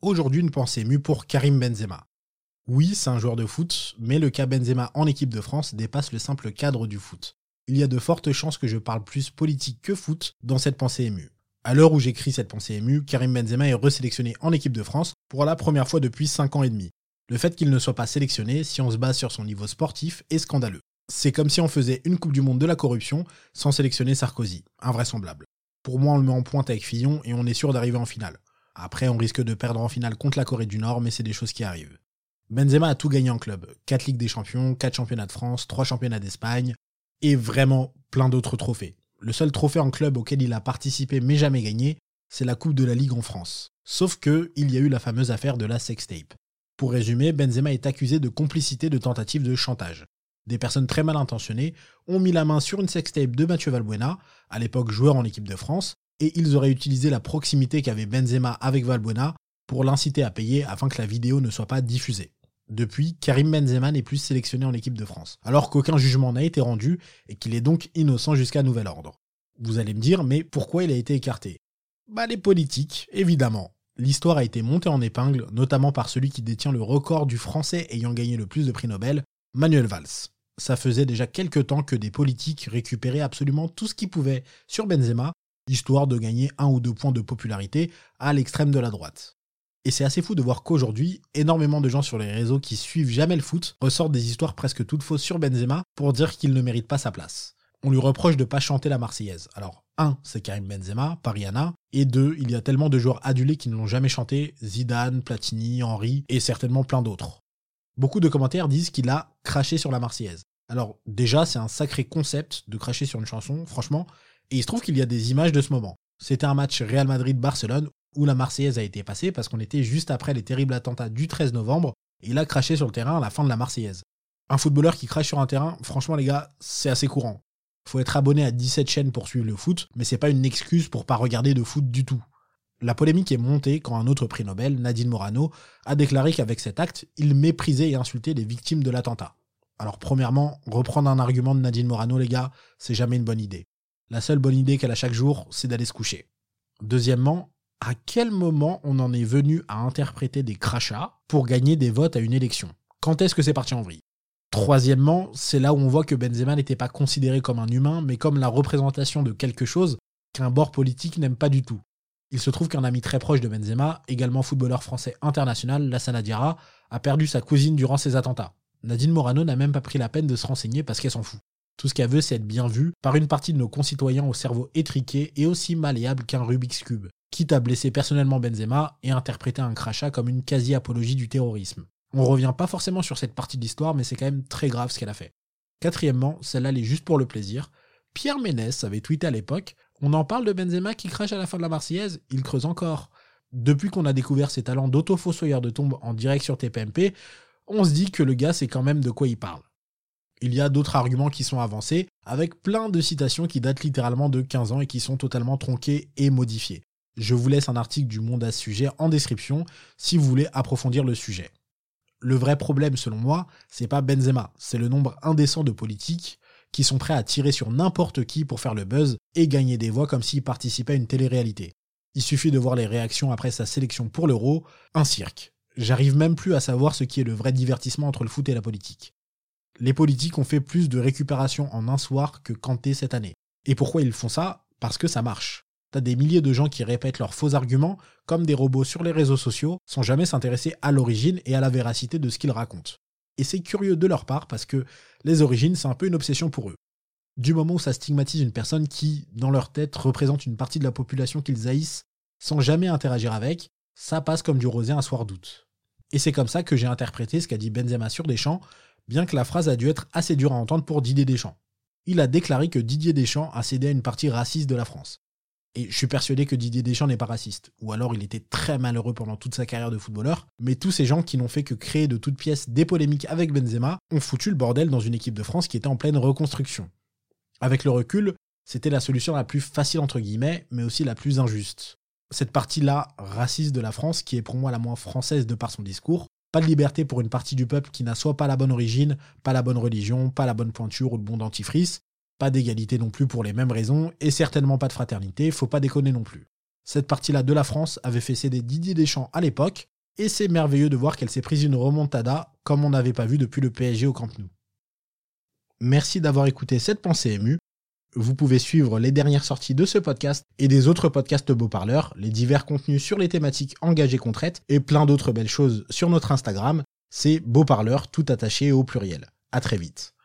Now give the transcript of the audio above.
Aujourd'hui, une pensée émue pour Karim Benzema. Oui, c'est un joueur de foot, mais le cas Benzema en équipe de France dépasse le simple cadre du foot. Il y a de fortes chances que je parle plus politique que foot dans cette pensée émue. À l'heure où j'écris cette pensée émue, Karim Benzema est resélectionné en équipe de France pour la première fois depuis 5 ans et demi. Le fait qu'il ne soit pas sélectionné, si on se base sur son niveau sportif, est scandaleux. C'est comme si on faisait une Coupe du Monde de la corruption sans sélectionner Sarkozy. Invraisemblable. Pour moi, on le met en pointe avec Fillon et on est sûr d'arriver en finale. Après, on risque de perdre en finale contre la Corée du Nord, mais c'est des choses qui arrivent. Benzema a tout gagné en club. 4 Ligues des Champions, 4 championnats de France, 3 championnats d'Espagne, et vraiment plein d'autres trophées. Le seul trophée en club auquel il a participé mais jamais gagné, c'est la Coupe de la Ligue en France. Sauf que, il y a eu la fameuse affaire de la sextape. Pour résumer, Benzema est accusé de complicité de tentative de chantage. Des personnes très mal intentionnées ont mis la main sur une sextape de Mathieu Valbuena, à l'époque joueur en équipe de France, et ils auraient utilisé la proximité qu'avait Benzema avec Valbuena pour l'inciter à payer afin que la vidéo ne soit pas diffusée. Depuis, Karim Benzema n'est plus sélectionné en équipe de France, alors qu'aucun jugement n'a été rendu et qu'il est donc innocent jusqu'à nouvel ordre. Vous allez me dire, mais pourquoi il a été écarté? Bah les politiques, évidemment. L'histoire a été montée en épingle, notamment par celui qui détient le record du français ayant gagné le plus de prix Nobel, Manuel Valls. Ça faisait déjà quelques temps que des politiques récupéraient absolument tout ce qu'ils pouvaient sur Benzema, histoire de gagner un ou deux points de popularité à l'extrême de la droite. Et c'est assez fou de voir qu'aujourd'hui, énormément de gens sur les réseaux qui suivent jamais le foot ressortent des histoires presque toutes fausses sur Benzema pour dire qu'il ne mérite pas sa place. On lui reproche de pas chanter la Marseillaise. Alors, un, c'est Karim Benzema, Pariana, et deux, il y a tellement de joueurs adulés qui ne l'ont jamais chanté, Zidane, Platini, Henry, et certainement plein d'autres. Beaucoup de commentaires disent qu'il a craché sur la Marseillaise. Alors, déjà, c'est un sacré concept de cracher sur une chanson, franchement, et il se trouve qu'il y a des images de ce moment. C'était un match Real Madrid-Barcelone où la Marseillaise a été passée parce qu'on était juste après les terribles attentats du 13 novembre et il a craché sur le terrain à la fin de la Marseillaise. Un footballeur qui crache sur un terrain, franchement les gars, c'est assez courant. Faut être abonné à 17 chaînes pour suivre le foot, mais c'est pas une excuse pour pas regarder de foot du tout. La polémique est montée quand un autre prix Nobel, Nadine Morano, a déclaré qu'avec cet acte, il méprisait et insultait les victimes de l'attentat. Alors premièrement, reprendre un argument de Nadine Morano, les gars, c'est jamais une bonne idée. La seule bonne idée qu'elle a chaque jour, c'est d'aller se coucher. Deuxièmement, à quel moment on en est venu à interpréter des crachats pour gagner des votes à une élection? Quand est-ce que c'est parti en vrille? Troisièmement, c'est là où on voit que Benzema n'était pas considéré comme un humain, mais comme la représentation de quelque chose qu'un bord politique n'aime pas du tout. Il se trouve qu'un ami très proche de Benzema, également footballeur français international, Lassana Diarra, a perdu sa cousine durant ces attentats. Nadine Morano n'a même pas pris la peine de se renseigner parce qu'elle s'en fout. Tout ce qu'elle veut, c'est être bien vue par une partie de nos concitoyens au cerveau étriqué et aussi malléable qu'un Rubik's Cube quitte à blesser personnellement Benzema et interpréter un crachat comme une quasi-apologie du terrorisme. On revient pas forcément sur cette partie de l'histoire, mais c'est quand même très grave ce qu'elle a fait. Quatrièmement, celle-là, elle est juste pour le plaisir. Pierre Ménès avait tweeté à l'époque On en parle de Benzema qui crache à la fin de la Marseillaise, il creuse encore. Depuis qu'on a découvert ses talents d'auto-fossoyeur de tombe en direct sur TPMP, on se dit que le gars sait quand même de quoi il parle. Il y a d'autres arguments qui sont avancés, avec plein de citations qui datent littéralement de 15 ans et qui sont totalement tronquées et modifiées. Je vous laisse un article du Monde à ce sujet en description si vous voulez approfondir le sujet. Le vrai problème, selon moi, c'est pas Benzema, c'est le nombre indécent de politiques qui sont prêts à tirer sur n'importe qui pour faire le buzz et gagner des voix comme s'ils participaient à une télé-réalité. Il suffit de voir les réactions après sa sélection pour l'euro, un cirque. J'arrive même plus à savoir ce qui est le vrai divertissement entre le foot et la politique. Les politiques ont fait plus de récupération en un soir que Kanté cette année. Et pourquoi ils font ça? Parce que ça marche. T'as des milliers de gens qui répètent leurs faux arguments comme des robots sur les réseaux sociaux sans jamais s'intéresser à l'origine et à la véracité de ce qu'ils racontent. Et c'est curieux de leur part parce que les origines, c'est un peu une obsession pour eux. Du moment où ça stigmatise une personne qui, dans leur tête, représente une partie de la population qu'ils haïssent sans jamais interagir avec, ça passe comme du rosé un soir d'août. Et c'est comme ça que j'ai interprété ce qu'a dit Benzema sur Deschamps, bien que la phrase a dû être assez dure à entendre pour Didier Deschamps. Il a déclaré que Didier Deschamps a cédé à une partie raciste de la France. Et je suis persuadé que Didier Deschamps n'est pas raciste. Ou alors il était très malheureux pendant toute sa carrière de footballeur. Mais tous ces gens qui n'ont fait que créer de toutes pièces des polémiques avec Benzema ont foutu le bordel dans une équipe de France qui était en pleine reconstruction. Avec le recul, c'était la solution la plus facile entre guillemets, mais aussi la plus injuste. Cette partie-là, raciste de la France, qui est pour moi la moins française de par son discours, pas de liberté pour une partie du peuple qui n'a soit pas la bonne origine, pas la bonne religion, pas la bonne pointure ou le bon dentifrice, pas d'égalité non plus pour les mêmes raisons, et certainement pas de fraternité, faut pas déconner non plus. Cette partie-là de la France avait fait céder Didier Deschamps à l'époque, et c'est merveilleux de voir qu'elle s'est prise une remontada comme on n'avait pas vu depuis le PSG au Camp Nou. Merci d'avoir écouté cette pensée émue. Vous pouvez suivre les dernières sorties de ce podcast et des autres podcasts Beau Parleurs, les divers contenus sur les thématiques engagées qu'on traite et plein d'autres belles choses sur notre Instagram. C'est Beau Parleur tout attaché au pluriel. À très vite.